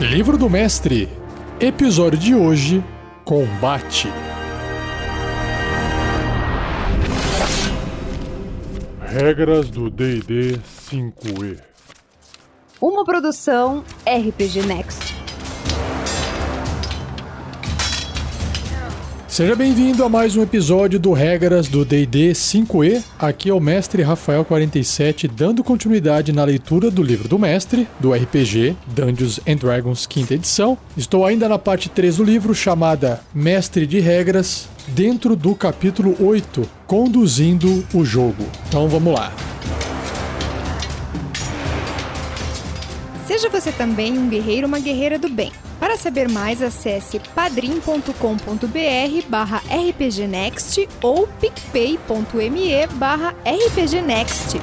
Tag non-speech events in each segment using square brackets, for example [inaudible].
Livro do Mestre, episódio de hoje: Combate. Regras do DD 5E. Uma produção RPG Next. Seja bem-vindo a mais um episódio do Regras do D&D 5e. Aqui é o mestre Rafael 47 dando continuidade na leitura do livro do mestre, do RPG Dungeons and Dragons quinta edição. Estou ainda na parte 3 do livro chamada Mestre de Regras, dentro do capítulo 8, Conduzindo o Jogo. Então vamos lá. Seja você também um guerreiro ou uma guerreira do bem. Para saber mais, acesse padrim.com.br barra rpgnext ou picpay.me barra rpgnext.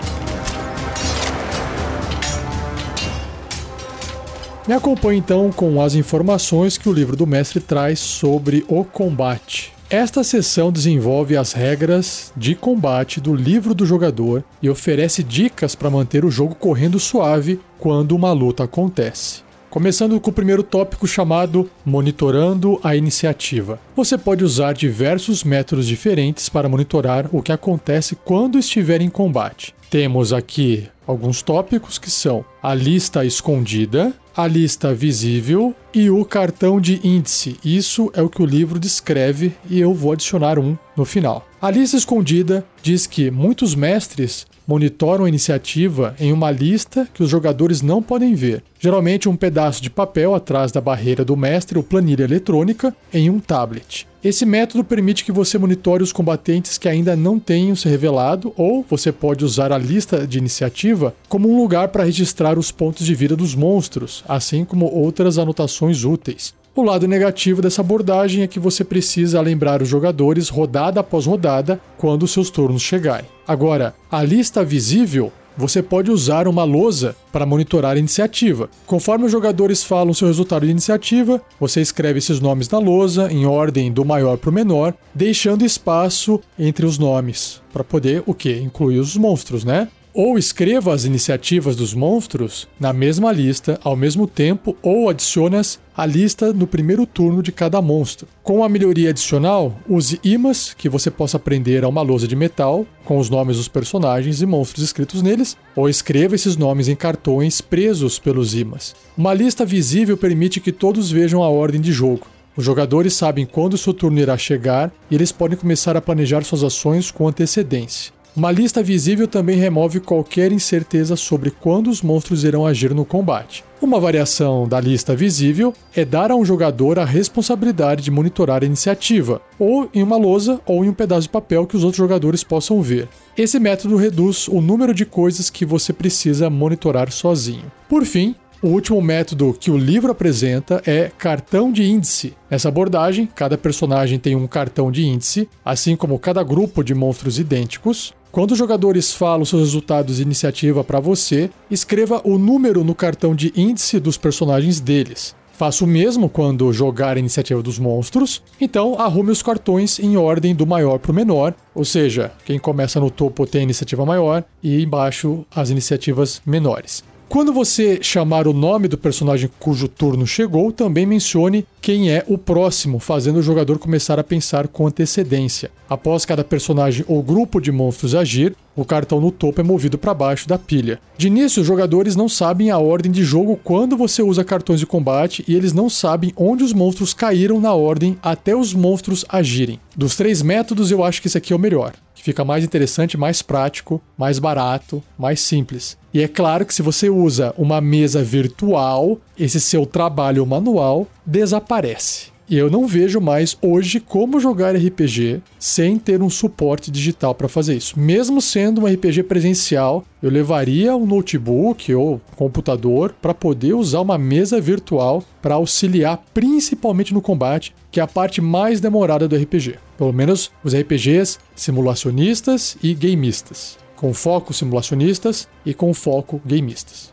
Me acompanhe então com as informações que o livro do mestre traz sobre o combate. Esta sessão desenvolve as regras de combate do livro do jogador e oferece dicas para manter o jogo correndo suave quando uma luta acontece. Começando com o primeiro tópico chamado Monitorando a Iniciativa. Você pode usar diversos métodos diferentes para monitorar o que acontece quando estiver em combate. Temos aqui alguns tópicos que são a lista escondida, a lista visível e o cartão de índice. Isso é o que o livro descreve e eu vou adicionar um no final. A lista escondida diz que muitos mestres monitoram a iniciativa em uma lista que os jogadores não podem ver. Geralmente um pedaço de papel atrás da barreira do mestre ou planilha eletrônica em um tablet. Esse método permite que você monitore os combatentes que ainda não tenham se revelado, ou você pode usar a lista de iniciativa como um lugar para registrar os pontos de vida dos monstros, assim como outras anotações úteis. O lado negativo dessa abordagem é que você precisa lembrar os jogadores rodada após rodada quando seus turnos chegarem. Agora, a lista visível você pode usar uma lousa para monitorar a iniciativa. Conforme os jogadores falam seu resultado de iniciativa, você escreve esses nomes na lousa em ordem do maior para o menor, deixando espaço entre os nomes para poder o que? Incluir os monstros, né? Ou escreva as iniciativas dos monstros na mesma lista ao mesmo tempo ou adicione-as à lista no primeiro turno de cada monstro. Com a melhoria adicional, use imãs que você possa prender a uma lousa de metal com os nomes dos personagens e monstros escritos neles, ou escreva esses nomes em cartões presos pelos imãs. Uma lista visível permite que todos vejam a ordem de jogo. Os jogadores sabem quando seu turno irá chegar e eles podem começar a planejar suas ações com antecedência. Uma lista visível também remove qualquer incerteza sobre quando os monstros irão agir no combate. Uma variação da lista visível é dar a um jogador a responsabilidade de monitorar a iniciativa, ou em uma lousa ou em um pedaço de papel que os outros jogadores possam ver. Esse método reduz o número de coisas que você precisa monitorar sozinho. Por fim, o último método que o livro apresenta é cartão de índice. Nessa abordagem, cada personagem tem um cartão de índice, assim como cada grupo de monstros idênticos. Quando os jogadores falam seus resultados de iniciativa para você, escreva o número no cartão de índice dos personagens deles. Faça o mesmo quando jogar a iniciativa dos monstros, então arrume os cartões em ordem do maior para o menor, ou seja, quem começa no topo tem a iniciativa maior e embaixo as iniciativas menores. Quando você chamar o nome do personagem cujo turno chegou, também mencione quem é o próximo, fazendo o jogador começar a pensar com antecedência. Após cada personagem ou grupo de monstros agir, o cartão no topo é movido para baixo da pilha. De início, os jogadores não sabem a ordem de jogo quando você usa cartões de combate e eles não sabem onde os monstros caíram na ordem até os monstros agirem. Dos três métodos, eu acho que esse aqui é o melhor que fica mais interessante, mais prático, mais barato, mais simples. E é claro que se você usa uma mesa virtual, esse seu trabalho manual desaparece. E eu não vejo mais hoje como jogar RPG sem ter um suporte digital para fazer isso. Mesmo sendo um RPG presencial, eu levaria um notebook ou computador para poder usar uma mesa virtual para auxiliar principalmente no combate, que é a parte mais demorada do RPG. Pelo menos os RPGs simulacionistas e gameistas, com foco simulacionistas e com foco gameistas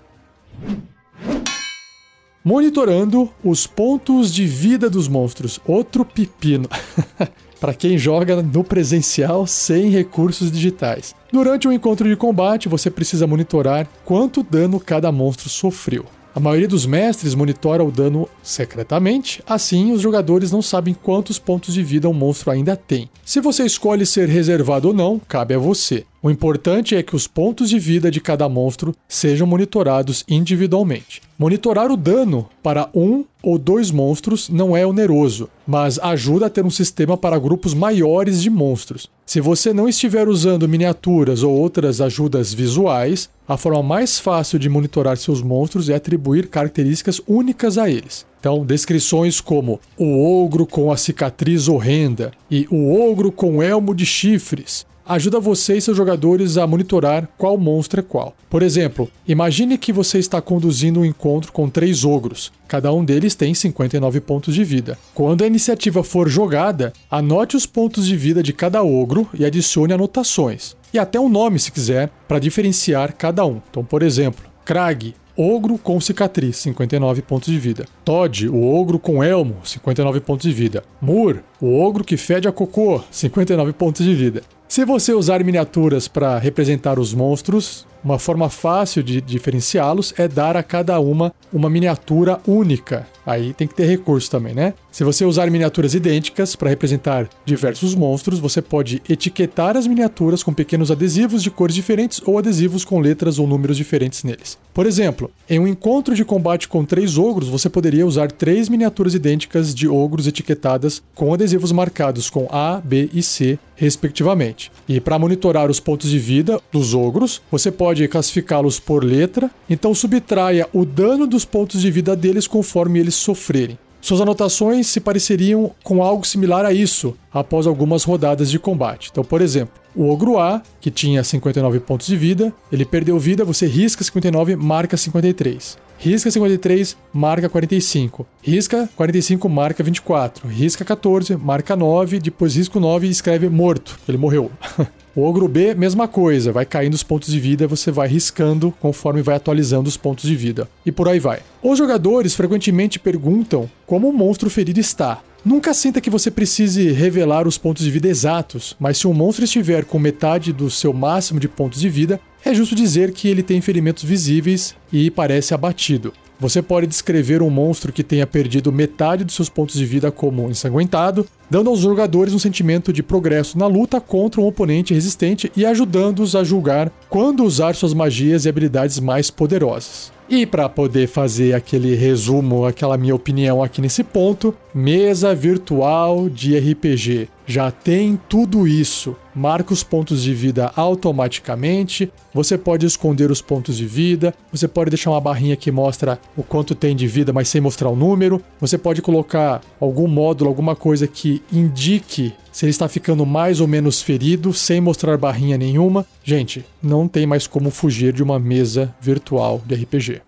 monitorando os pontos de vida dos monstros. Outro pepino. [laughs] para quem joga no presencial sem recursos digitais. Durante um encontro de combate, você precisa monitorar quanto dano cada monstro sofreu. A maioria dos mestres monitora o dano secretamente, assim os jogadores não sabem quantos pontos de vida um monstro ainda tem. Se você escolhe ser reservado ou não, cabe a você. O importante é que os pontos de vida de cada monstro sejam monitorados individualmente. Monitorar o dano para um ou dois monstros não é oneroso, mas ajuda a ter um sistema para grupos maiores de monstros. Se você não estiver usando miniaturas ou outras ajudas visuais, a forma mais fácil de monitorar seus monstros é atribuir características únicas a eles. Então, descrições como o ogro com a cicatriz horrenda e o ogro com elmo de chifres ajuda você e seus jogadores a monitorar qual monstro é qual. Por exemplo, imagine que você está conduzindo um encontro com três ogros. Cada um deles tem 59 pontos de vida. Quando a iniciativa for jogada, anote os pontos de vida de cada ogro e adicione anotações. E até um nome, se quiser, para diferenciar cada um. Então, por exemplo, Krag, Ogro com cicatriz, 59 pontos de vida. Todd, o ogro com elmo, 59 pontos de vida. Mur, o ogro que fede a cocô, 59 pontos de vida. Se você usar miniaturas para representar os monstros, uma forma fácil de diferenciá-los é dar a cada uma uma miniatura única. Aí tem que ter recurso também, né? Se você usar miniaturas idênticas para representar diversos monstros, você pode etiquetar as miniaturas com pequenos adesivos de cores diferentes ou adesivos com letras ou números diferentes neles. Por exemplo, em um encontro de combate com três ogros, você poderia usar três miniaturas idênticas de ogros etiquetadas com adesivos marcados com A, B e C, respectivamente. E para monitorar os pontos de vida dos ogros, você pode classificá-los por letra, então subtraia o dano dos pontos de vida deles conforme eles sofrerem. Suas anotações se pareceriam com algo similar a isso após algumas rodadas de combate. Então, por exemplo, o Ogro A, que tinha 59 pontos de vida, ele perdeu vida, você risca 59, marca 53. Risca 53, marca 45. Risca 45, marca 24. Risca 14, marca 9. Depois risca 9 e escreve morto. Ele morreu. [laughs] O ogro B, mesma coisa, vai caindo os pontos de vida, você vai riscando conforme vai atualizando os pontos de vida. E por aí vai. Os jogadores frequentemente perguntam como o monstro ferido está. Nunca sinta que você precise revelar os pontos de vida exatos, mas se um monstro estiver com metade do seu máximo de pontos de vida, é justo dizer que ele tem ferimentos visíveis e parece abatido. Você pode descrever um monstro que tenha perdido metade dos seus pontos de vida como ensanguentado, dando aos jogadores um sentimento de progresso na luta contra um oponente resistente e ajudando-os a julgar quando usar suas magias e habilidades mais poderosas. E para poder fazer aquele resumo, aquela minha opinião aqui nesse ponto, mesa virtual de RPG. Já tem tudo isso. Marca os pontos de vida automaticamente. Você pode esconder os pontos de vida. Você pode deixar uma barrinha que mostra o quanto tem de vida, mas sem mostrar o número. Você pode colocar algum módulo, alguma coisa que indique se ele está ficando mais ou menos ferido, sem mostrar barrinha nenhuma. Gente, não tem mais como fugir de uma mesa virtual de RPG.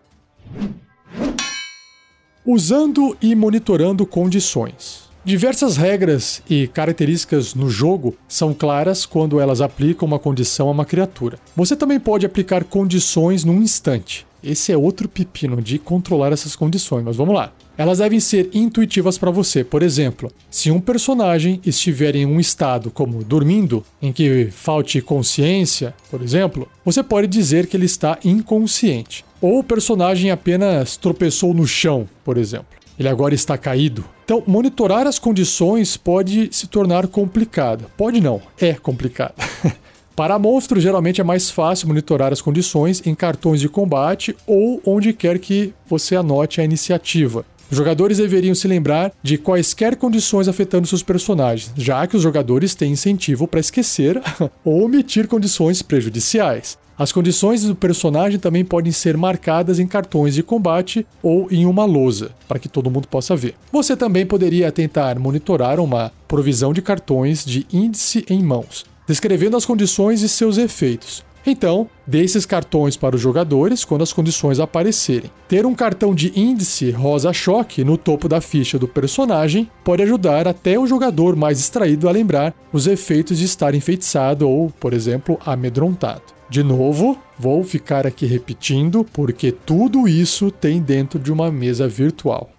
Usando e monitorando condições. Diversas regras e características no jogo são claras quando elas aplicam uma condição a uma criatura. Você também pode aplicar condições num instante. Esse é outro pepino de controlar essas condições, mas vamos lá elas devem ser intuitivas para você. Por exemplo, se um personagem estiver em um estado como dormindo, em que falte consciência, por exemplo, você pode dizer que ele está inconsciente. Ou o personagem apenas tropeçou no chão, por exemplo. Ele agora está caído. Então, monitorar as condições pode se tornar complicado. Pode não, é complicado. [laughs] Para monstros, geralmente é mais fácil monitorar as condições em cartões de combate ou onde quer que você anote a iniciativa. Os jogadores deveriam se lembrar de quaisquer condições afetando seus personagens, já que os jogadores têm incentivo para esquecer [laughs] ou omitir condições prejudiciais. As condições do personagem também podem ser marcadas em cartões de combate ou em uma lousa, para que todo mundo possa ver. Você também poderia tentar monitorar uma provisão de cartões de índice em mãos, descrevendo as condições e seus efeitos. Então, dê esses cartões para os jogadores quando as condições aparecerem. Ter um cartão de índice rosa-choque no topo da ficha do personagem pode ajudar até o jogador mais distraído a lembrar os efeitos de estar enfeitiçado ou, por exemplo, amedrontado. De novo, vou ficar aqui repetindo porque tudo isso tem dentro de uma mesa virtual.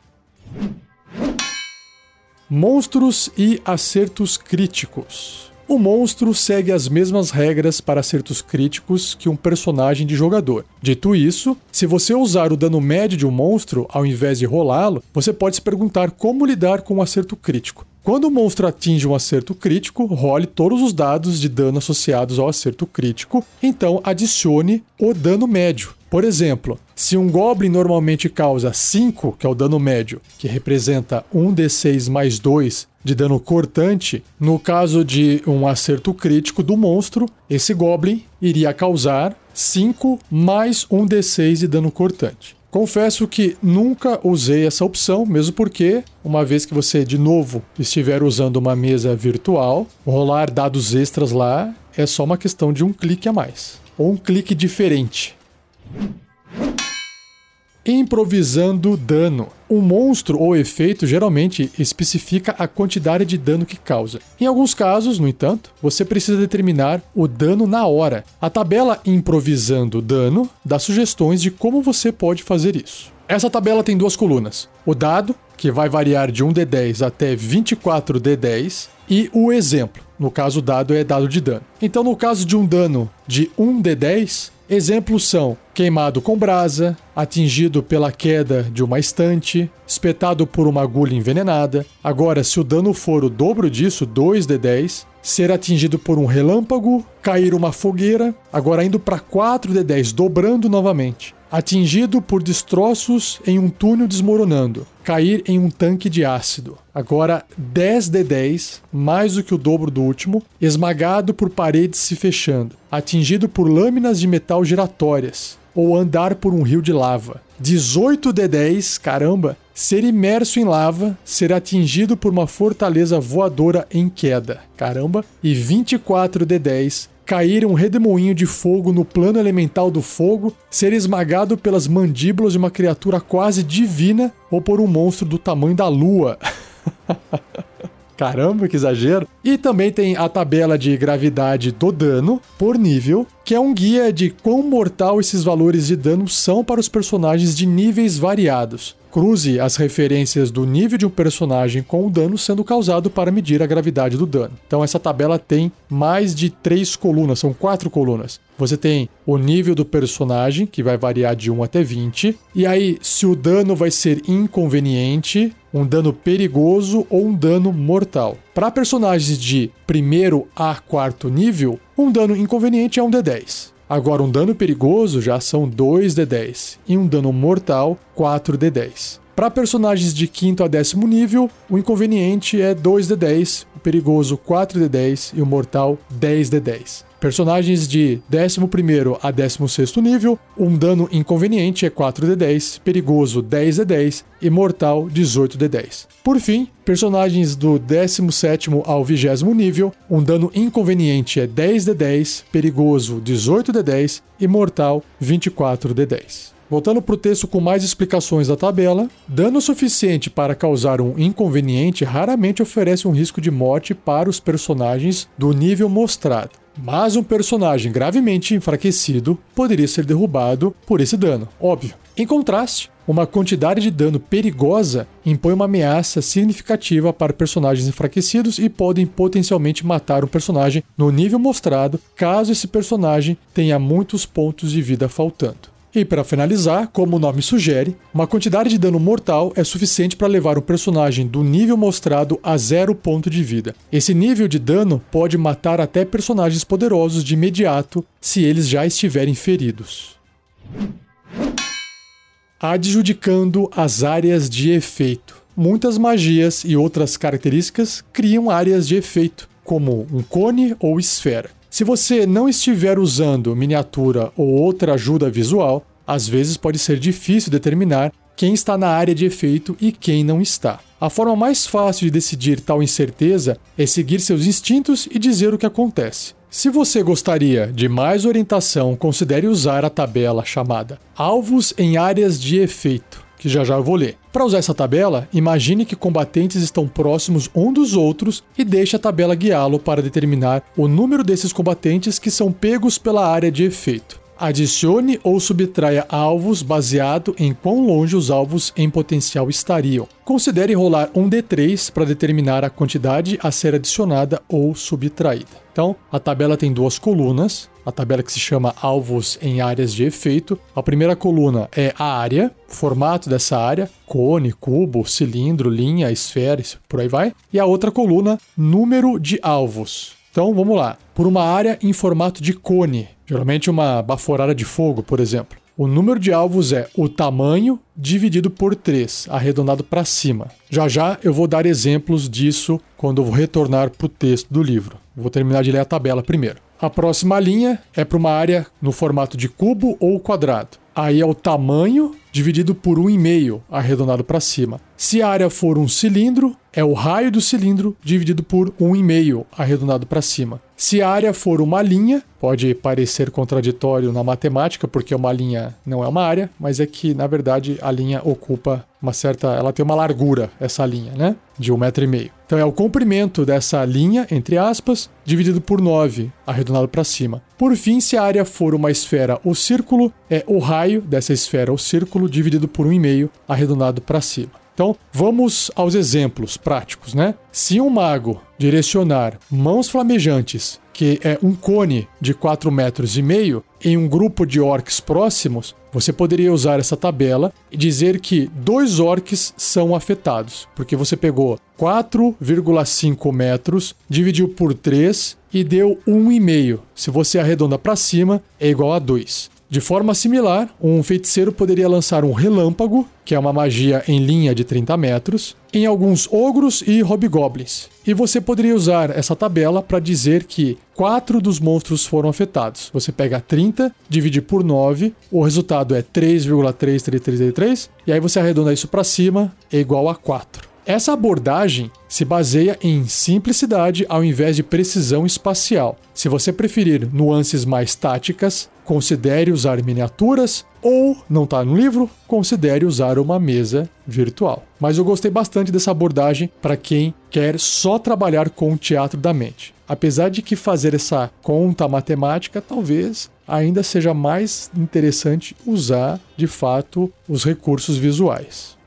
Monstros e acertos críticos. O monstro segue as mesmas regras para acertos críticos que um personagem de jogador. Dito isso, se você usar o dano médio de um monstro ao invés de rolá-lo, você pode se perguntar como lidar com um acerto crítico. Quando o monstro atinge um acerto crítico, role todos os dados de dano associados ao acerto crítico, então adicione o dano médio. Por exemplo, se um Goblin normalmente causa 5, que é o dano médio, que representa 1d6 mais 2 de dano cortante, no caso de um acerto crítico do monstro, esse Goblin iria causar 5 mais 1d6 de dano cortante. Confesso que nunca usei essa opção, mesmo porque, uma vez que você de novo estiver usando uma mesa virtual, rolar dados extras lá é só uma questão de um clique a mais. Ou um clique diferente. Improvisando dano. Um monstro ou efeito geralmente especifica a quantidade de dano que causa. Em alguns casos, no entanto, você precisa determinar o dano na hora. A tabela Improvisando Dano dá sugestões de como você pode fazer isso. Essa tabela tem duas colunas: o dado, que vai variar de 1d10 até 24d10, e o exemplo. No caso, o dado é dado de dano. Então, no caso de um dano de 1d10, Exemplos são queimado com brasa, atingido pela queda de uma estante, espetado por uma agulha envenenada. Agora, se o dano for o dobro disso, 2d10, ser atingido por um relâmpago, cair uma fogueira, agora indo para 4d10, dobrando novamente atingido por destroços em um túnel desmoronando, cair em um tanque de ácido. Agora 10 de 10, mais do que o dobro do último, esmagado por paredes se fechando, atingido por lâminas de metal giratórias, ou andar por um rio de lava. 18 de 10, caramba, ser imerso em lava, ser atingido por uma fortaleza voadora em queda, caramba, e 24 de 10, cair um redemoinho de fogo no plano elemental do fogo, ser esmagado pelas mandíbulas de uma criatura quase divina ou por um monstro do tamanho da lua. [laughs] Caramba, que exagero! E também tem a tabela de gravidade do dano por nível, que é um guia de quão mortal esses valores de dano são para os personagens de níveis variados. Cruze as referências do nível de um personagem com o dano sendo causado para medir a gravidade do dano. Então essa tabela tem mais de três colunas, são quatro colunas. Você tem o nível do personagem, que vai variar de 1 até 20, e aí se o dano vai ser inconveniente, um dano perigoso ou um dano mortal. Para personagens de primeiro a quarto nível, um dano inconveniente é um D10. Agora, um dano perigoso já são 2d10 e um dano mortal 4d10. Para personagens de quinto a décimo nível, o inconveniente é 2d10, o perigoso 4d10 e o mortal 10d10. Personagens de 11 a 16 nível, um dano inconveniente é 4d10, perigoso 10d10 e mortal 18d10. Por fim, personagens do 17 ao 20 nível, um dano inconveniente é 10d10, perigoso 18d10 e mortal 24d10. Voltando para o texto com mais explicações da tabela, dano suficiente para causar um inconveniente raramente oferece um risco de morte para os personagens do nível mostrado. Mas um personagem gravemente enfraquecido poderia ser derrubado por esse dano, óbvio. Em contraste, uma quantidade de dano perigosa impõe uma ameaça significativa para personagens enfraquecidos e podem potencialmente matar um personagem no nível mostrado, caso esse personagem tenha muitos pontos de vida faltando. E para finalizar, como o nome sugere, uma quantidade de dano mortal é suficiente para levar um personagem do nível mostrado a zero ponto de vida. Esse nível de dano pode matar até personagens poderosos de imediato se eles já estiverem feridos. Adjudicando as áreas de efeito. Muitas magias e outras características criam áreas de efeito, como um cone ou esfera. Se você não estiver usando miniatura ou outra ajuda visual, às vezes pode ser difícil determinar quem está na área de efeito e quem não está. A forma mais fácil de decidir tal incerteza é seguir seus instintos e dizer o que acontece. Se você gostaria de mais orientação, considere usar a tabela chamada Alvos em Áreas de Efeito que já já eu vou ler. Para usar essa tabela, imagine que combatentes estão próximos um dos outros e deixe a tabela guiá-lo para determinar o número desses combatentes que são pegos pela área de efeito. Adicione ou subtraia alvos baseado em quão longe os alvos em potencial estariam. Considere rolar um D3 para determinar a quantidade a ser adicionada ou subtraída. Então, a tabela tem duas colunas, a tabela que se chama alvos em áreas de efeito. A primeira coluna é a área, formato dessa área, cone, cubo, cilindro, linha, esfera, por aí vai. E a outra coluna, número de alvos. Então, vamos lá. Por uma área em formato de cone, geralmente uma baforada de fogo, por exemplo. O número de alvos é o tamanho dividido por 3, arredondado para cima. Já já eu vou dar exemplos disso quando eu vou retornar para o texto do livro. Vou terminar de ler a tabela primeiro. A próxima linha é para uma área no formato de cubo ou quadrado. Aí é o tamanho dividido por 1,5, arredondado para cima. Se a área for um cilindro, é o raio do cilindro dividido por 1,5, arredondado para cima. Se a área for uma linha, pode parecer contraditório na matemática, porque uma linha não é uma área, mas é que, na verdade, a linha ocupa uma certa. Ela tem uma largura, essa linha, né? De um metro e meio. Então é o comprimento dessa linha, entre aspas, dividido por 9, arredondado para cima. Por fim, se a área for uma esfera ou círculo, é o raio dessa esfera ou círculo dividido por 1,5, arredondado para cima. Então, vamos aos exemplos práticos, né? Se um mago direcionar mãos flamejantes, que é um cone de 4 metros e meio, em um grupo de orcs próximos, você poderia usar essa tabela e dizer que dois orcs são afetados, porque você pegou 4,5 metros, dividiu por 3 e deu 1,5. Se você arredonda para cima, é igual a 2. De forma similar, um feiticeiro poderia lançar um relâmpago, que é uma magia em linha de 30 metros, em alguns ogros e hobgoblins. E você poderia usar essa tabela para dizer que quatro dos monstros foram afetados. Você pega 30, divide por 9, o resultado é 3,3333, e aí você arredonda isso para cima, é igual a 4. Essa abordagem se baseia em simplicidade ao invés de precisão espacial. Se você preferir nuances mais táticas, considere usar miniaturas ou, não está no livro, considere usar uma mesa virtual. Mas eu gostei bastante dessa abordagem para quem quer só trabalhar com o teatro da mente. Apesar de que fazer essa conta matemática talvez ainda seja mais interessante usar de fato os recursos visuais.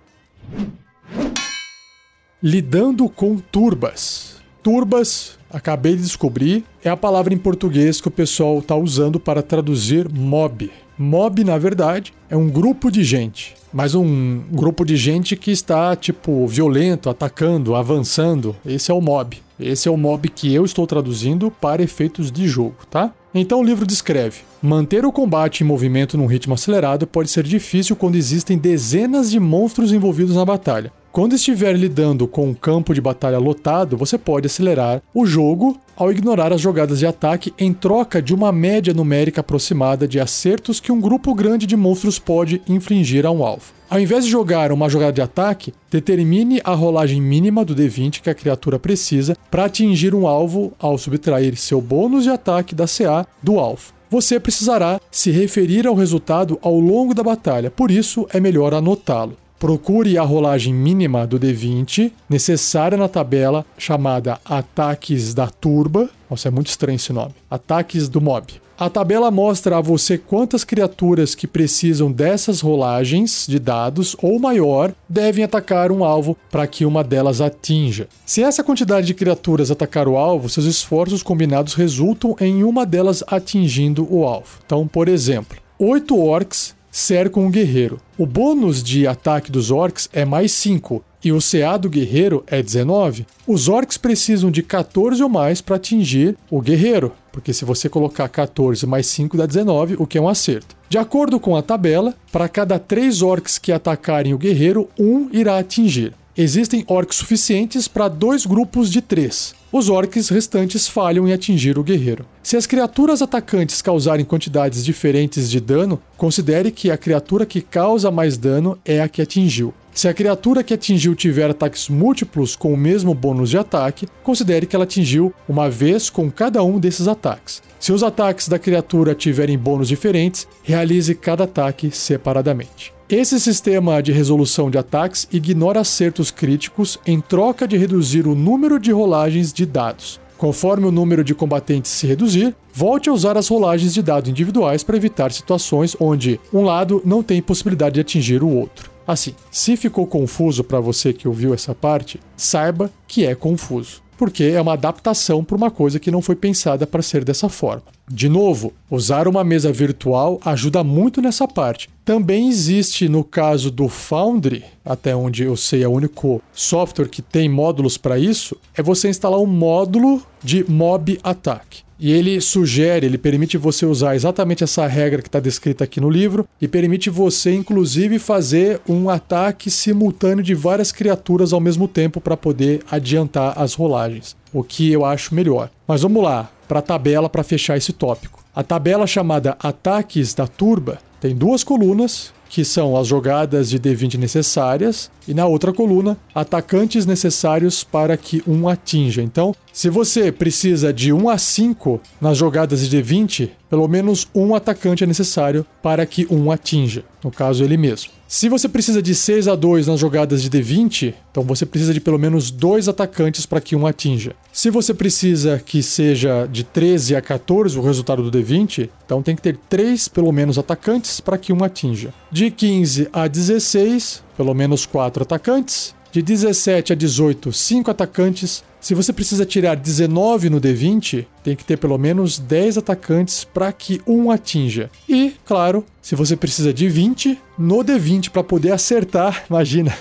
Lidando com turbas. Turbas, acabei de descobrir, é a palavra em português que o pessoal está usando para traduzir mob. Mob, na verdade, é um grupo de gente, mas um grupo de gente que está, tipo, violento, atacando, avançando. Esse é o mob. Esse é o mob que eu estou traduzindo para efeitos de jogo, tá? Então o livro descreve: manter o combate em movimento num ritmo acelerado pode ser difícil quando existem dezenas de monstros envolvidos na batalha. Quando estiver lidando com um campo de batalha lotado, você pode acelerar o jogo ao ignorar as jogadas de ataque em troca de uma média numérica aproximada de acertos que um grupo grande de monstros pode infligir a um alvo. Ao invés de jogar uma jogada de ataque, determine a rolagem mínima do D20 que a criatura precisa para atingir um alvo ao subtrair seu bônus de ataque da CA do alvo. Você precisará se referir ao resultado ao longo da batalha, por isso é melhor anotá-lo. Procure a rolagem mínima do D20 necessária na tabela chamada Ataques da Turba. Nossa, é muito estranho esse nome. Ataques do Mob. A tabela mostra a você quantas criaturas que precisam dessas rolagens de dados ou maior devem atacar um alvo para que uma delas atinja. Se essa quantidade de criaturas atacar o alvo, seus esforços combinados resultam em uma delas atingindo o alvo. Então, por exemplo, 8 orcs cercam um guerreiro. O bônus de ataque dos orcs é mais 5 e o CA do guerreiro é 19. Os orcs precisam de 14 ou mais para atingir o guerreiro, porque se você colocar 14 mais 5 dá 19, o que é um acerto. De acordo com a tabela, para cada 3 orcs que atacarem o guerreiro, um irá atingir. Existem orcs suficientes para dois grupos de três. Os orcs restantes falham em atingir o guerreiro. Se as criaturas atacantes causarem quantidades diferentes de dano, considere que a criatura que causa mais dano é a que atingiu. Se a criatura que atingiu tiver ataques múltiplos com o mesmo bônus de ataque, considere que ela atingiu uma vez com cada um desses ataques. Se os ataques da criatura tiverem bônus diferentes, realize cada ataque separadamente. Esse sistema de resolução de ataques ignora acertos críticos em troca de reduzir o número de rolagens de dados. Conforme o número de combatentes se reduzir, volte a usar as rolagens de dados individuais para evitar situações onde um lado não tem possibilidade de atingir o outro. Assim, se ficou confuso para você que ouviu essa parte, saiba que é confuso porque é uma adaptação para uma coisa que não foi pensada para ser dessa forma. De novo, usar uma mesa virtual ajuda muito nessa parte. Também existe no caso do Foundry, até onde eu sei é o único software que tem módulos para isso, é você instalar um módulo de mob attack. E ele sugere, ele permite você usar exatamente essa regra que está descrita aqui no livro e permite você, inclusive, fazer um ataque simultâneo de várias criaturas ao mesmo tempo para poder adiantar as rolagens, o que eu acho melhor. Mas vamos lá, para a tabela para fechar esse tópico. A tabela chamada Ataques da Turba tem duas colunas que são as jogadas de D20 necessárias, e na outra coluna, atacantes necessários para que um atinja. Então, se você precisa de 1 a 5 nas jogadas de D20, pelo menos um atacante é necessário para que um atinja, no caso ele mesmo. Se você precisa de 6 a 2 nas jogadas de D20, então você precisa de pelo menos dois atacantes para que um atinja. Se você precisa que seja de 13 a 14 o resultado do D20, então tem que ter três pelo menos atacantes para que um atinja. De 15 a 16, pelo menos quatro atacantes. De 17 a 18, 5 atacantes. Se você precisa tirar 19 no D20, tem que ter pelo menos 10 atacantes para que um atinja. E, claro, se você precisa de 20, no D20 para poder acertar, [laughs] imagina.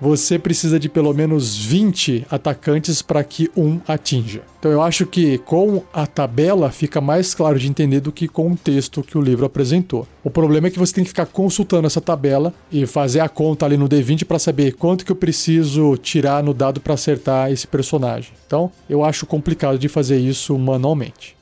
Você precisa de pelo menos 20 atacantes para que um atinja. Então eu acho que com a tabela fica mais claro de entender do que com o texto que o livro apresentou. O problema é que você tem que ficar consultando essa tabela e fazer a conta ali no D20 para saber quanto que eu preciso tirar no dado para acertar esse personagem. Então eu acho complicado de fazer isso manualmente.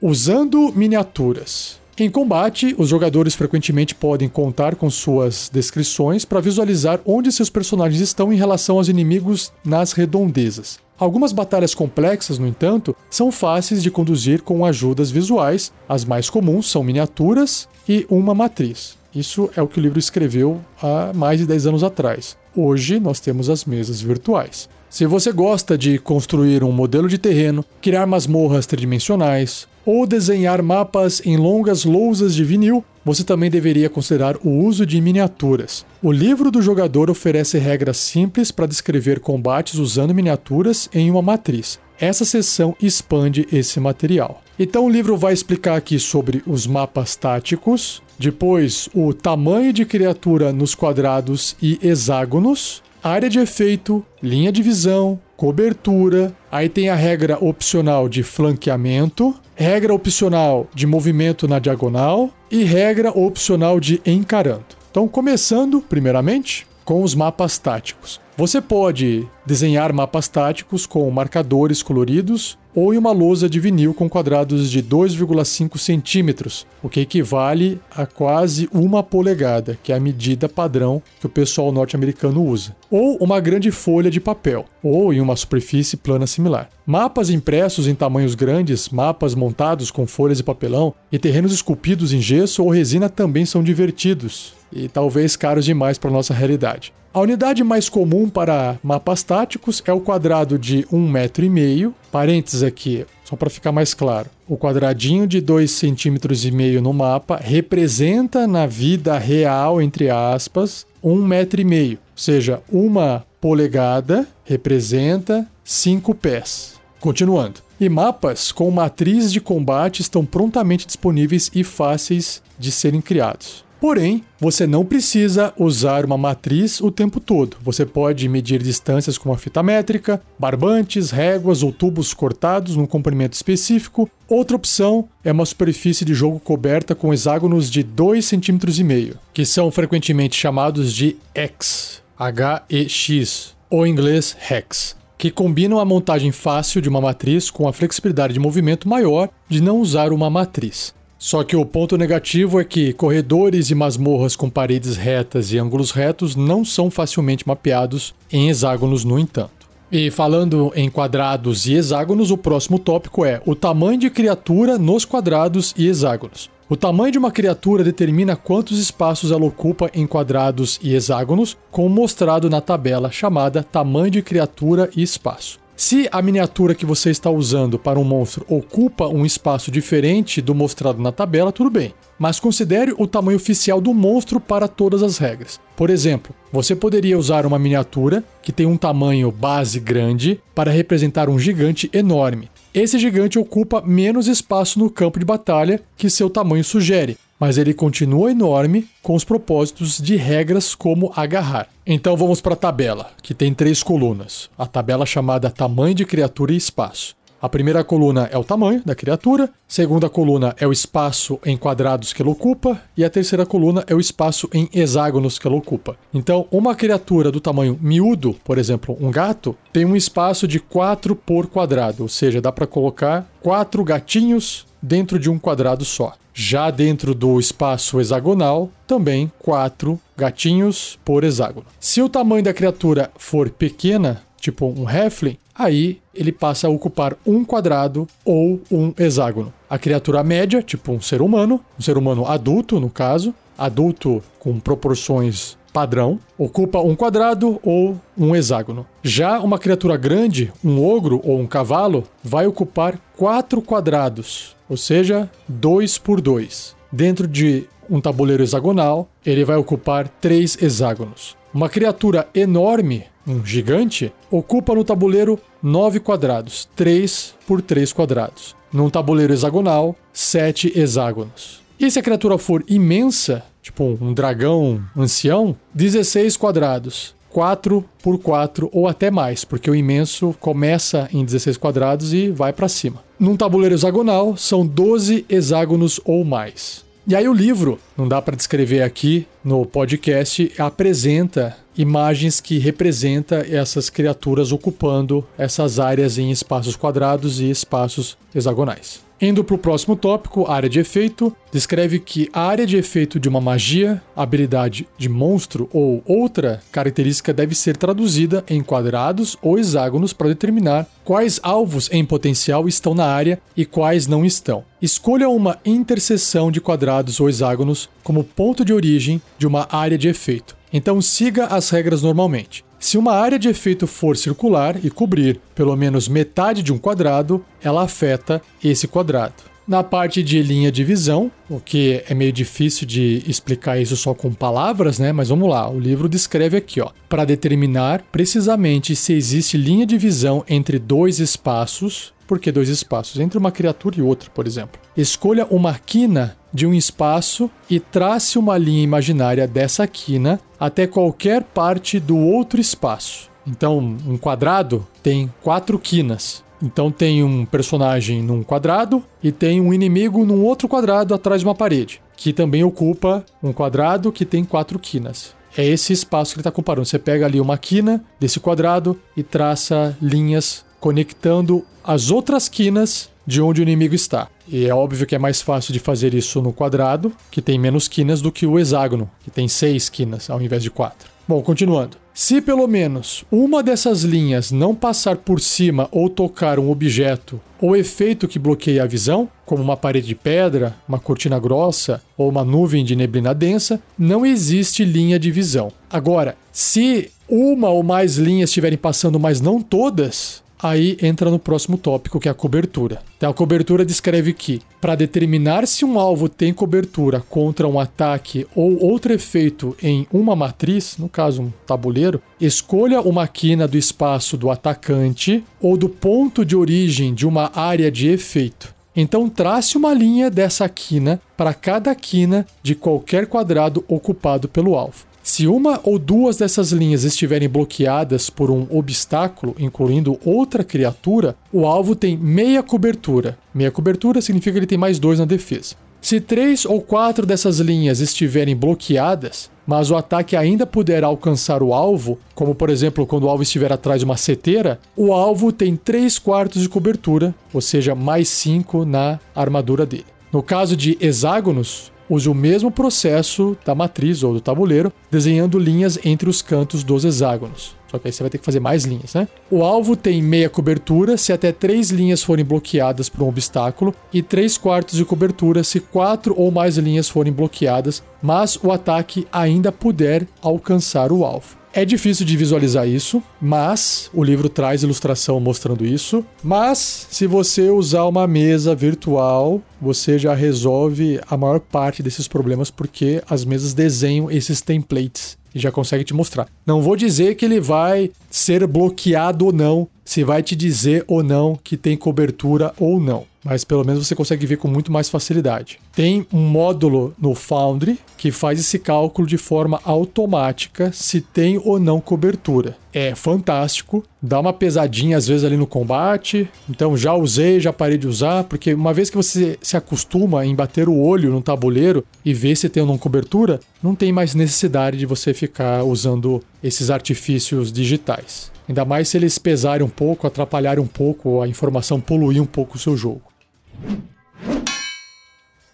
Usando miniaturas. Em combate, os jogadores frequentemente podem contar com suas descrições para visualizar onde seus personagens estão em relação aos inimigos nas redondezas. Algumas batalhas complexas, no entanto, são fáceis de conduzir com ajudas visuais. As mais comuns são miniaturas e uma matriz. Isso é o que o livro escreveu há mais de 10 anos atrás. Hoje nós temos as mesas virtuais. Se você gosta de construir um modelo de terreno, criar masmorras tridimensionais, ou desenhar mapas em longas lousas de vinil, você também deveria considerar o uso de miniaturas. O livro do jogador oferece regras simples para descrever combates usando miniaturas em uma matriz. Essa seção expande esse material. Então o livro vai explicar aqui sobre os mapas táticos, depois o tamanho de criatura nos quadrados e hexágonos, área de efeito, linha de visão, cobertura. Aí tem a regra opcional de flanqueamento, regra opcional de movimento na diagonal e regra opcional de encarando. Então, começando, primeiramente, com os mapas táticos. Você pode desenhar mapas táticos com marcadores coloridos ou em uma lousa de vinil com quadrados de 2,5 centímetros, o que equivale a quase uma polegada, que é a medida padrão que o pessoal norte-americano usa, ou uma grande folha de papel, ou em uma superfície plana similar. Mapas impressos em tamanhos grandes, mapas montados com folhas de papelão e terrenos esculpidos em gesso ou resina também são divertidos e talvez caros demais para nossa realidade. A unidade mais comum para mapas táticos é o quadrado de um metro meio. Parênteses aqui, só para ficar mais claro. O quadradinho de dois centímetros e meio no mapa representa na vida real, entre aspas, um metro meio. Ou seja, uma polegada representa cinco pés. Continuando. E mapas com matriz de combate estão prontamente disponíveis e fáceis de serem criados. Porém, você não precisa usar uma matriz o tempo todo. Você pode medir distâncias com uma fita métrica, barbantes, réguas ou tubos cortados num comprimento específico. Outra opção é uma superfície de jogo coberta com hexágonos de 2,5 cm, que são frequentemente chamados de X, H-E-X, ou em inglês Hex que combinam a montagem fácil de uma matriz com a flexibilidade de movimento maior de não usar uma matriz. Só que o ponto negativo é que corredores e masmorras com paredes retas e ângulos retos não são facilmente mapeados em hexágonos, no entanto. E falando em quadrados e hexágonos, o próximo tópico é o tamanho de criatura nos quadrados e hexágonos. O tamanho de uma criatura determina quantos espaços ela ocupa em quadrados e hexágonos, como mostrado na tabela chamada Tamanho de Criatura e Espaço. Se a miniatura que você está usando para um monstro ocupa um espaço diferente do mostrado na tabela, tudo bem. Mas considere o tamanho oficial do monstro para todas as regras. Por exemplo, você poderia usar uma miniatura que tem um tamanho base grande para representar um gigante enorme. Esse gigante ocupa menos espaço no campo de batalha que seu tamanho sugere, mas ele continua enorme com os propósitos de regras como agarrar. Então vamos para a tabela, que tem três colunas. A tabela chamada tamanho de criatura e espaço. A primeira coluna é o tamanho da criatura, segunda coluna é o espaço em quadrados que ela ocupa e a terceira coluna é o espaço em hexágonos que ela ocupa. Então, uma criatura do tamanho miúdo, por exemplo, um gato, tem um espaço de 4 por quadrado, ou seja, dá para colocar quatro gatinhos dentro de um quadrado só. Já dentro do espaço hexagonal, também quatro gatinhos por hexágono. Se o tamanho da criatura for pequena, tipo um Heflin, aí ele passa a ocupar um quadrado ou um hexágono. A criatura média, tipo um ser humano, um ser humano adulto, no caso, adulto com proporções padrão, ocupa um quadrado ou um hexágono. Já uma criatura grande, um ogro ou um cavalo, vai ocupar quatro quadrados, ou seja, dois por dois. Dentro de um tabuleiro hexagonal, ele vai ocupar três hexágonos. Uma criatura enorme, um gigante, ocupa no tabuleiro 9 quadrados, 3 por 3 quadrados. Num tabuleiro hexagonal, 7 hexágonos. E se a criatura for imensa, tipo um dragão ancião, 16 quadrados, 4 por 4 ou até mais, porque o imenso começa em 16 quadrados e vai para cima. Num tabuleiro hexagonal, são 12 hexágonos ou mais. E aí o livro, não dá para descrever aqui no podcast, apresenta imagens que representa essas criaturas ocupando essas áreas em espaços quadrados e espaços hexagonais. Indo para o próximo tópico, área de efeito, descreve que a área de efeito de uma magia, habilidade de monstro ou outra característica deve ser traduzida em quadrados ou hexágonos para determinar quais alvos em potencial estão na área e quais não estão. Escolha uma interseção de quadrados ou hexágonos como ponto de origem de uma área de efeito. Então siga as regras normalmente. Se uma área de efeito for circular e cobrir pelo menos metade de um quadrado, ela afeta esse quadrado. Na parte de linha de visão, o que é meio difícil de explicar isso só com palavras, né? Mas vamos lá, o livro descreve aqui, ó, para determinar precisamente se existe linha de visão entre dois espaços, por que dois espaços? Entre uma criatura e outra, por exemplo. Escolha uma quina de um espaço e trace uma linha imaginária dessa quina até qualquer parte do outro espaço. Então, um quadrado tem quatro quinas. Então tem um personagem num quadrado e tem um inimigo num outro quadrado atrás de uma parede, que também ocupa um quadrado que tem quatro quinas. É esse espaço que ele está comparando. Você pega ali uma quina desse quadrado e traça linhas conectando as outras quinas de onde o inimigo está. E é óbvio que é mais fácil de fazer isso no quadrado, que tem menos quinas, do que o hexágono, que tem seis quinas ao invés de quatro. Bom, continuando. Se pelo menos uma dessas linhas não passar por cima ou tocar um objeto ou efeito que bloqueia a visão, como uma parede de pedra, uma cortina grossa ou uma nuvem de neblina densa, não existe linha de visão. Agora, se uma ou mais linhas estiverem passando, mas não todas, Aí entra no próximo tópico, que é a cobertura. Então, a cobertura descreve que, para determinar se um alvo tem cobertura contra um ataque ou outro efeito em uma matriz, no caso um tabuleiro, escolha uma quina do espaço do atacante ou do ponto de origem de uma área de efeito. Então trace uma linha dessa quina para cada quina de qualquer quadrado ocupado pelo alvo. Se uma ou duas dessas linhas estiverem bloqueadas por um obstáculo, incluindo outra criatura, o alvo tem meia cobertura. Meia cobertura significa que ele tem mais dois na defesa. Se três ou quatro dessas linhas estiverem bloqueadas, mas o ataque ainda puder alcançar o alvo, como por exemplo quando o alvo estiver atrás de uma seteira, o alvo tem três quartos de cobertura, ou seja, mais cinco na armadura dele. No caso de hexágonos, use o mesmo processo da matriz ou do tabuleiro, desenhando linhas entre os cantos dos hexágonos. Só que aí você vai ter que fazer mais linhas, né? O alvo tem meia cobertura se até três linhas forem bloqueadas por um obstáculo, e três quartos de cobertura se quatro ou mais linhas forem bloqueadas, mas o ataque ainda puder alcançar o alvo. É difícil de visualizar isso, mas o livro traz ilustração mostrando isso. Mas se você usar uma mesa virtual, você já resolve a maior parte desses problemas porque as mesas desenham esses templates e já consegue te mostrar. Não vou dizer que ele vai ser bloqueado ou não, se vai te dizer ou não que tem cobertura ou não mas pelo menos você consegue ver com muito mais facilidade. Tem um módulo no Foundry que faz esse cálculo de forma automática se tem ou não cobertura. É fantástico, dá uma pesadinha às vezes ali no combate. Então já usei, já parei de usar, porque uma vez que você se acostuma em bater o olho no tabuleiro e ver se tem ou não cobertura, não tem mais necessidade de você ficar usando esses artifícios digitais. Ainda mais se eles pesarem um pouco, atrapalharem um pouco a informação, poluir um pouco o seu jogo.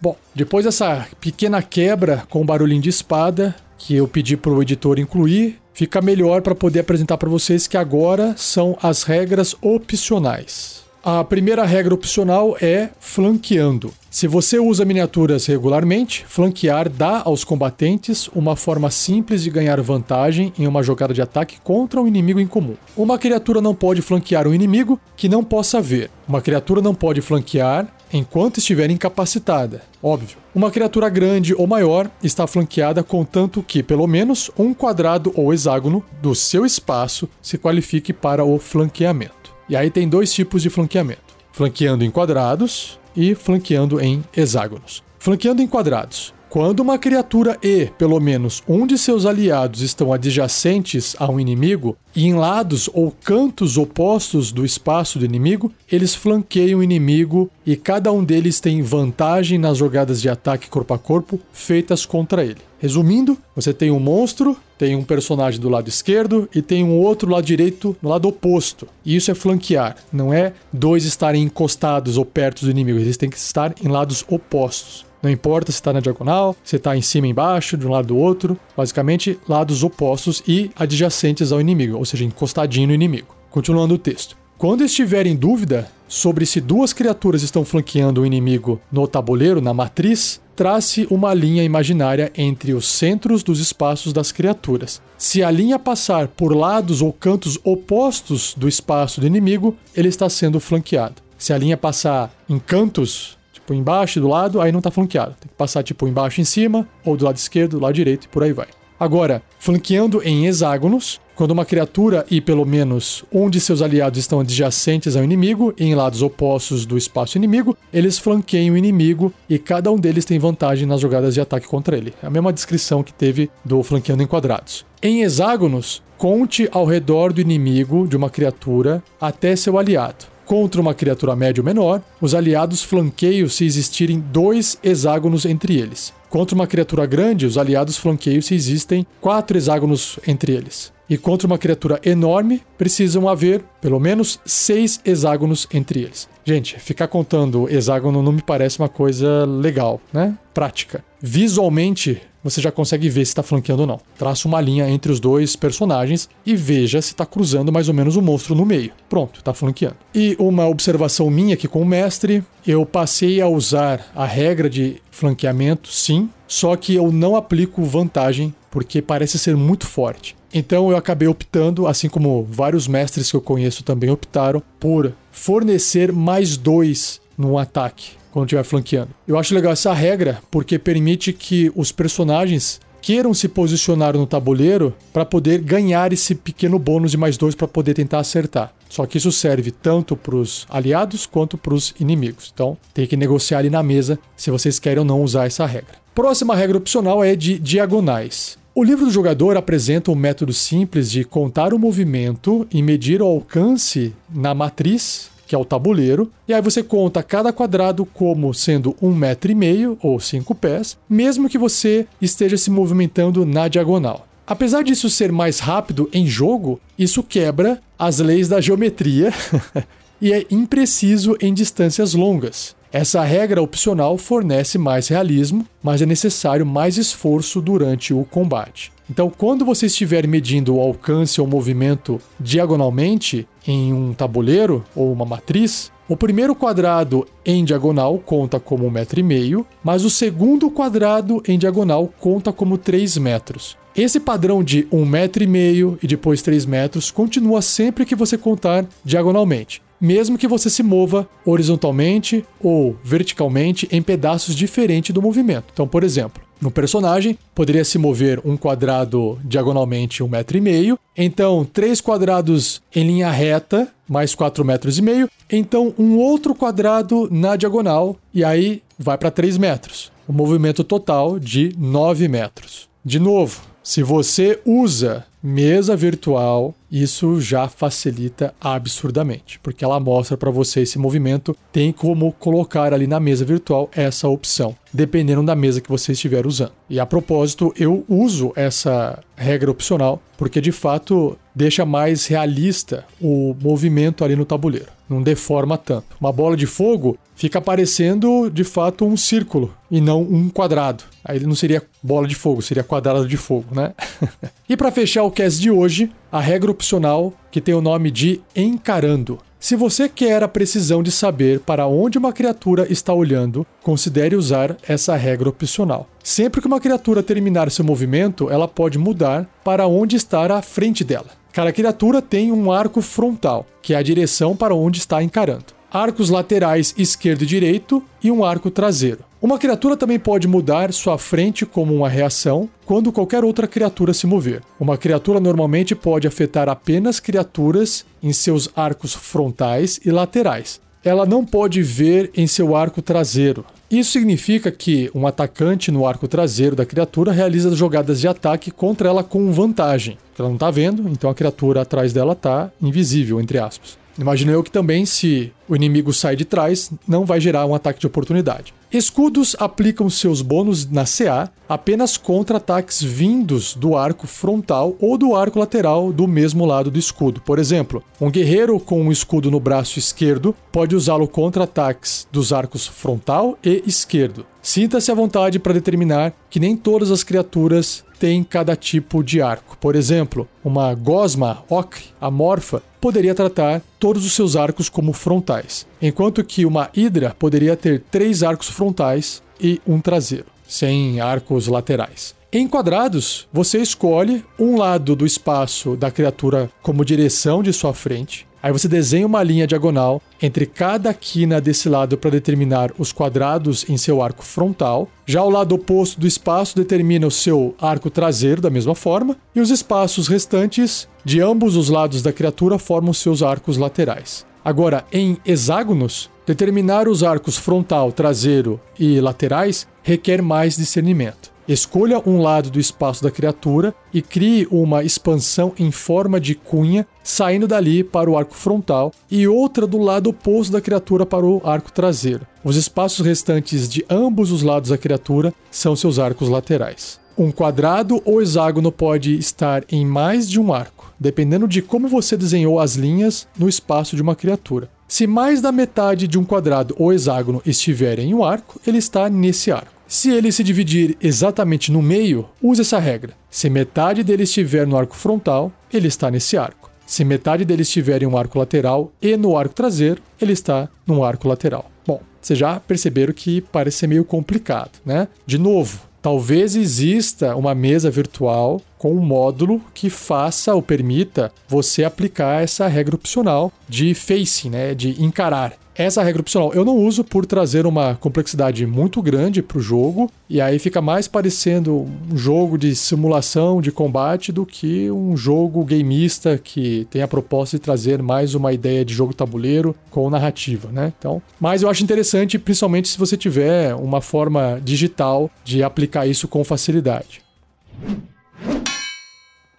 Bom, depois dessa pequena quebra com barulhinho de espada, que eu pedi para o editor incluir, fica melhor para poder apresentar para vocês que agora são as regras opcionais. A primeira regra opcional é flanqueando. Se você usa miniaturas regularmente, flanquear dá aos combatentes uma forma simples de ganhar vantagem em uma jogada de ataque contra um inimigo em comum. Uma criatura não pode flanquear um inimigo que não possa ver. Uma criatura não pode flanquear enquanto estiver incapacitada. Óbvio. Uma criatura grande ou maior está flanqueada contanto que pelo menos um quadrado ou hexágono do seu espaço se qualifique para o flanqueamento. E aí tem dois tipos de flanqueamento: flanqueando em quadrados e flanqueando em hexágonos. Flanqueando em quadrados. Quando uma criatura e pelo menos um de seus aliados estão adjacentes a um inimigo e em lados ou cantos opostos do espaço do inimigo, eles flanqueiam o inimigo e cada um deles tem vantagem nas jogadas de ataque corpo a corpo feitas contra ele. Resumindo, você tem um monstro, tem um personagem do lado esquerdo e tem um outro lado direito no lado oposto. E isso é flanquear, não é dois estarem encostados ou perto do inimigo, eles têm que estar em lados opostos. Não importa se está na diagonal, se está em cima embaixo, de um lado do outro, basicamente lados opostos e adjacentes ao inimigo, ou seja, encostadinho no inimigo. Continuando o texto. Quando estiver em dúvida sobre se duas criaturas estão flanqueando o inimigo no tabuleiro, na matriz, trace uma linha imaginária entre os centros dos espaços das criaturas. Se a linha passar por lados ou cantos opostos do espaço do inimigo, ele está sendo flanqueado. Se a linha passar em cantos, tipo embaixo do lado, aí não está flanqueado. Tem que passar tipo embaixo em cima, ou do lado esquerdo, do lado direito e por aí vai. Agora, flanqueando em hexágonos, quando uma criatura e pelo menos um de seus aliados estão adjacentes ao inimigo em lados opostos do espaço inimigo, eles flanqueiam o inimigo e cada um deles tem vantagem nas jogadas de ataque contra ele. É a mesma descrição que teve do flanqueando em quadrados. Em hexágonos, conte ao redor do inimigo de uma criatura até seu aliado. Contra uma criatura média ou menor, os aliados flanqueiam se existirem dois hexágonos entre eles. Contra uma criatura grande, os aliados flanqueiam se existem quatro hexágonos entre eles. E contra uma criatura enorme, precisam haver pelo menos seis hexágonos entre eles. Gente, ficar contando hexágono não me parece uma coisa legal, né? Prática. Visualmente, você já consegue ver se está flanqueando ou não. Traça uma linha entre os dois personagens e veja se está cruzando mais ou menos o monstro no meio. Pronto, está flanqueando. E uma observação minha aqui com o mestre, eu passei a usar a regra de flanqueamento, sim, só que eu não aplico vantagem porque parece ser muito forte. Então eu acabei optando, assim como vários mestres que eu conheço também optaram, por fornecer mais dois no ataque quando estiver flanqueando. Eu acho legal essa regra porque permite que os personagens queiram se posicionar no tabuleiro para poder ganhar esse pequeno bônus de mais dois para poder tentar acertar. Só que isso serve tanto para os aliados quanto para os inimigos. Então tem que negociar ali na mesa se vocês querem ou não usar essa regra. Próxima regra opcional é de diagonais. O livro do jogador apresenta um método simples de contar o movimento e medir o alcance na matriz, que é o tabuleiro, e aí você conta cada quadrado como sendo um metro e meio ou cinco pés, mesmo que você esteja se movimentando na diagonal. Apesar disso ser mais rápido em jogo, isso quebra as leis da geometria [laughs] e é impreciso em distâncias longas. Essa regra opcional fornece mais realismo, mas é necessário mais esforço durante o combate. Então, quando você estiver medindo o alcance ou movimento diagonalmente em um tabuleiro ou uma matriz, o primeiro quadrado em diagonal conta como um metro e meio, mas o segundo quadrado em diagonal conta como 3 metros. Esse padrão de um metro e meio e depois 3 metros continua sempre que você contar diagonalmente, mesmo que você se mova horizontalmente ou verticalmente em pedaços diferentes do movimento. Então, por exemplo, no personagem poderia se mover um quadrado diagonalmente um metro e meio, então três quadrados em linha reta mais 4 metros e meio, então um outro quadrado na diagonal e aí vai para 3 metros. O movimento total de 9 metros. De novo, se você usa mesa virtual, isso já facilita absurdamente, porque ela mostra para você esse movimento, tem como colocar ali na mesa virtual essa opção, dependendo da mesa que você estiver usando. E a propósito, eu uso essa regra opcional porque de fato deixa mais realista o movimento ali no tabuleiro, não deforma tanto. Uma bola de fogo fica parecendo de fato um círculo e não um quadrado. Aí não seria bola de fogo, seria quadrado de fogo, né? [laughs] e para fechar o cast de hoje, a regra opcional que tem o nome de encarando. Se você quer a precisão de saber para onde uma criatura está olhando, considere usar essa regra opcional. Sempre que uma criatura terminar seu movimento, ela pode mudar para onde estar à frente dela. Cada criatura tem um arco frontal, que é a direção para onde está encarando arcos laterais esquerdo e direito e um arco traseiro. Uma criatura também pode mudar sua frente como uma reação quando qualquer outra criatura se mover. Uma criatura normalmente pode afetar apenas criaturas em seus arcos frontais e laterais. Ela não pode ver em seu arco traseiro. Isso significa que um atacante no arco traseiro da criatura realiza jogadas de ataque contra ela com vantagem. Ela não está vendo, então a criatura atrás dela está invisível, entre aspas. Imagino eu que também, se o inimigo sai de trás, não vai gerar um ataque de oportunidade. Escudos aplicam seus bônus na CA apenas contra ataques vindos do arco frontal ou do arco lateral do mesmo lado do escudo. Por exemplo, um guerreiro com um escudo no braço esquerdo pode usá-lo contra ataques dos arcos frontal e esquerdo. Sinta-se à vontade para determinar que nem todas as criaturas têm cada tipo de arco. Por exemplo, uma gosma ocre amorfa poderia tratar todos os seus arcos como frontais, enquanto que uma hidra poderia ter três arcos frontais e um traseiro, sem arcos laterais. Em quadrados, você escolhe um lado do espaço da criatura como direção de sua frente Aí você desenha uma linha diagonal entre cada quina desse lado para determinar os quadrados em seu arco frontal. Já o lado oposto do espaço determina o seu arco traseiro da mesma forma, e os espaços restantes de ambos os lados da criatura formam seus arcos laterais. Agora, em hexágonos, determinar os arcos frontal, traseiro e laterais requer mais discernimento. Escolha um lado do espaço da criatura e crie uma expansão em forma de cunha saindo dali para o arco frontal e outra do lado oposto da criatura para o arco traseiro. Os espaços restantes de ambos os lados da criatura são seus arcos laterais. Um quadrado ou hexágono pode estar em mais de um arco, dependendo de como você desenhou as linhas no espaço de uma criatura. Se mais da metade de um quadrado ou hexágono estiver em um arco, ele está nesse arco. Se ele se dividir exatamente no meio, use essa regra. Se metade dele estiver no arco frontal, ele está nesse arco. Se metade dele estiver em um arco lateral e no arco traseiro, ele está num arco lateral. Bom, vocês já perceberam que parece ser meio complicado, né? De novo, talvez exista uma mesa virtual com um módulo que faça ou permita você aplicar essa regra opcional de facing, né, de encarar. Essa regra opcional eu não uso por trazer uma complexidade muito grande para o jogo, e aí fica mais parecendo um jogo de simulação de combate do que um jogo gameista que tem a proposta de trazer mais uma ideia de jogo tabuleiro com narrativa, né? Então, mas eu acho interessante, principalmente se você tiver uma forma digital de aplicar isso com facilidade.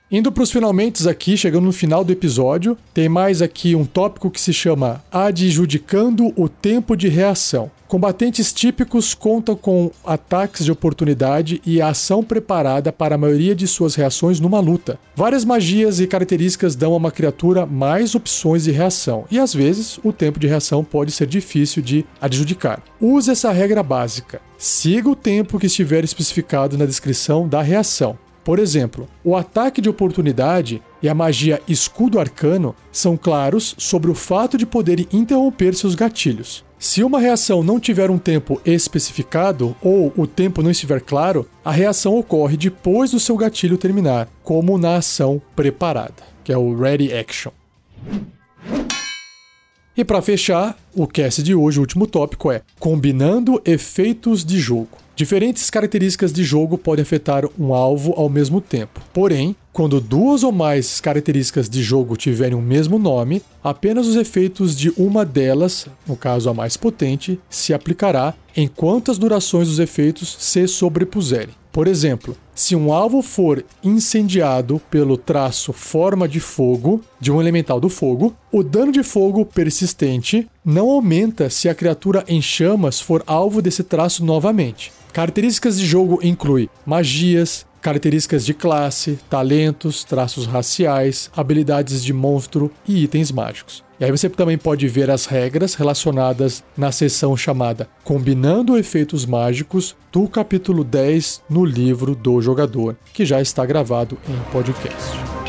Indo para os finalmente aqui, chegando no final do episódio, tem mais aqui um tópico que se chama Adjudicando o Tempo de Reação. Combatentes típicos contam com ataques de oportunidade e a ação preparada para a maioria de suas reações numa luta. Várias magias e características dão a uma criatura mais opções de reação, e às vezes o tempo de reação pode ser difícil de adjudicar. Use essa regra básica. Siga o tempo que estiver especificado na descrição da reação. Por exemplo, o ataque de oportunidade e a magia escudo arcano são claros sobre o fato de poderem interromper seus gatilhos. Se uma reação não tiver um tempo especificado ou o tempo não estiver claro, a reação ocorre depois do seu gatilho terminar, como na ação preparada, que é o Ready Action. E para fechar, o cast de hoje, o último tópico é combinando efeitos de jogo. Diferentes características de jogo podem afetar um alvo ao mesmo tempo. Porém, quando duas ou mais características de jogo tiverem o mesmo nome, apenas os efeitos de uma delas, no caso a mais potente, se aplicará enquanto as durações dos efeitos se sobrepuserem. Por exemplo, se um alvo for incendiado pelo traço forma de fogo de um elemental do fogo, o dano de fogo persistente não aumenta se a criatura em chamas for alvo desse traço novamente. Características de jogo incluem magias, características de classe, talentos, traços raciais, habilidades de monstro e itens mágicos. E aí você também pode ver as regras relacionadas na seção chamada Combinando Efeitos Mágicos do capítulo 10 no livro do jogador, que já está gravado em podcast.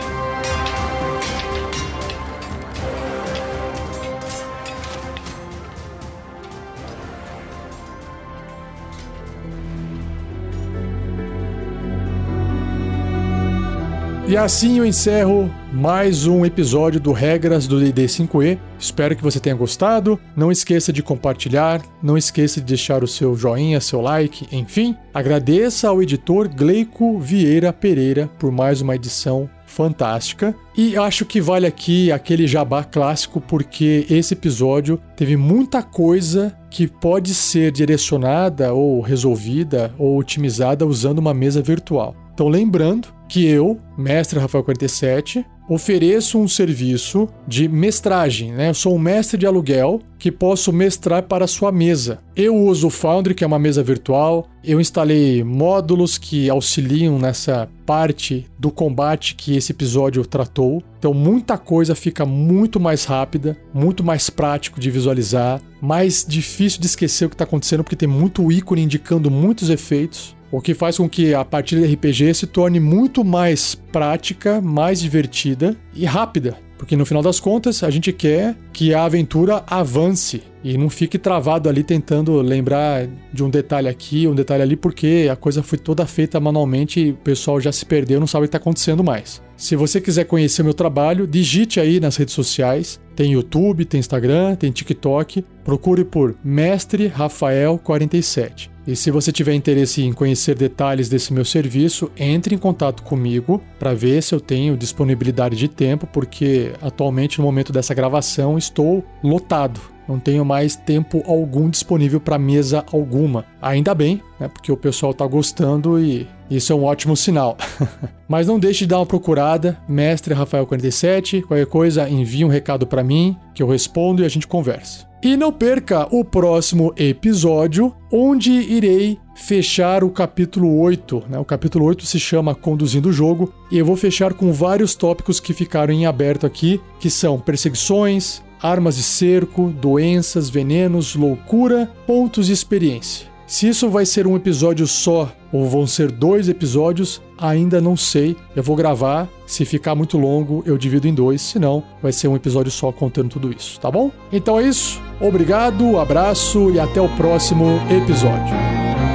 E assim eu encerro mais um episódio do Regras do DD 5E. Espero que você tenha gostado. Não esqueça de compartilhar, não esqueça de deixar o seu joinha, seu like, enfim. Agradeça ao editor Gleico Vieira Pereira por mais uma edição fantástica. E acho que vale aqui aquele jabá clássico, porque esse episódio teve muita coisa que pode ser direcionada ou resolvida ou otimizada usando uma mesa virtual. Então, lembrando que eu, mestre Rafael 47, ofereço um serviço de mestragem, né? Eu sou um mestre de aluguel que posso mestrar para a sua mesa. Eu uso o Foundry, que é uma mesa virtual. Eu instalei módulos que auxiliam nessa parte do combate que esse episódio tratou. Então muita coisa fica muito mais rápida, muito mais prático de visualizar, mais difícil de esquecer o que está acontecendo porque tem muito ícone indicando muitos efeitos o que faz com que a partida de RPG se torne muito mais prática, mais divertida e rápida. Porque no final das contas, a gente quer que a aventura avance e não fique travado ali tentando lembrar de um detalhe aqui, um detalhe ali, porque a coisa foi toda feita manualmente e o pessoal já se perdeu, não sabe o que está acontecendo mais. Se você quiser conhecer meu trabalho, digite aí nas redes sociais. Tem YouTube, tem Instagram, tem TikTok. Procure por Mestre Rafael 47. E se você tiver interesse em conhecer detalhes desse meu serviço, entre em contato comigo para ver se eu tenho disponibilidade de tempo, porque atualmente no momento dessa gravação estou lotado. Não tenho mais tempo algum disponível para mesa alguma. Ainda bem, né? Porque o pessoal está gostando e isso é um ótimo sinal. [laughs] Mas não deixe de dar uma procurada, mestre Rafael 47, qualquer coisa envie um recado para mim que eu respondo e a gente conversa. E não perca o próximo episódio, onde irei fechar o capítulo 8. Né? O capítulo 8 se chama Conduzindo o Jogo, e eu vou fechar com vários tópicos que ficaram em aberto aqui, que são perseguições, armas de cerco, doenças, venenos, loucura, pontos de experiência. Se isso vai ser um episódio só ou vão ser dois episódios, ainda não sei. Eu vou gravar. Se ficar muito longo, eu divido em dois. Se não, vai ser um episódio só contando tudo isso, tá bom? Então é isso. Obrigado, abraço e até o próximo episódio.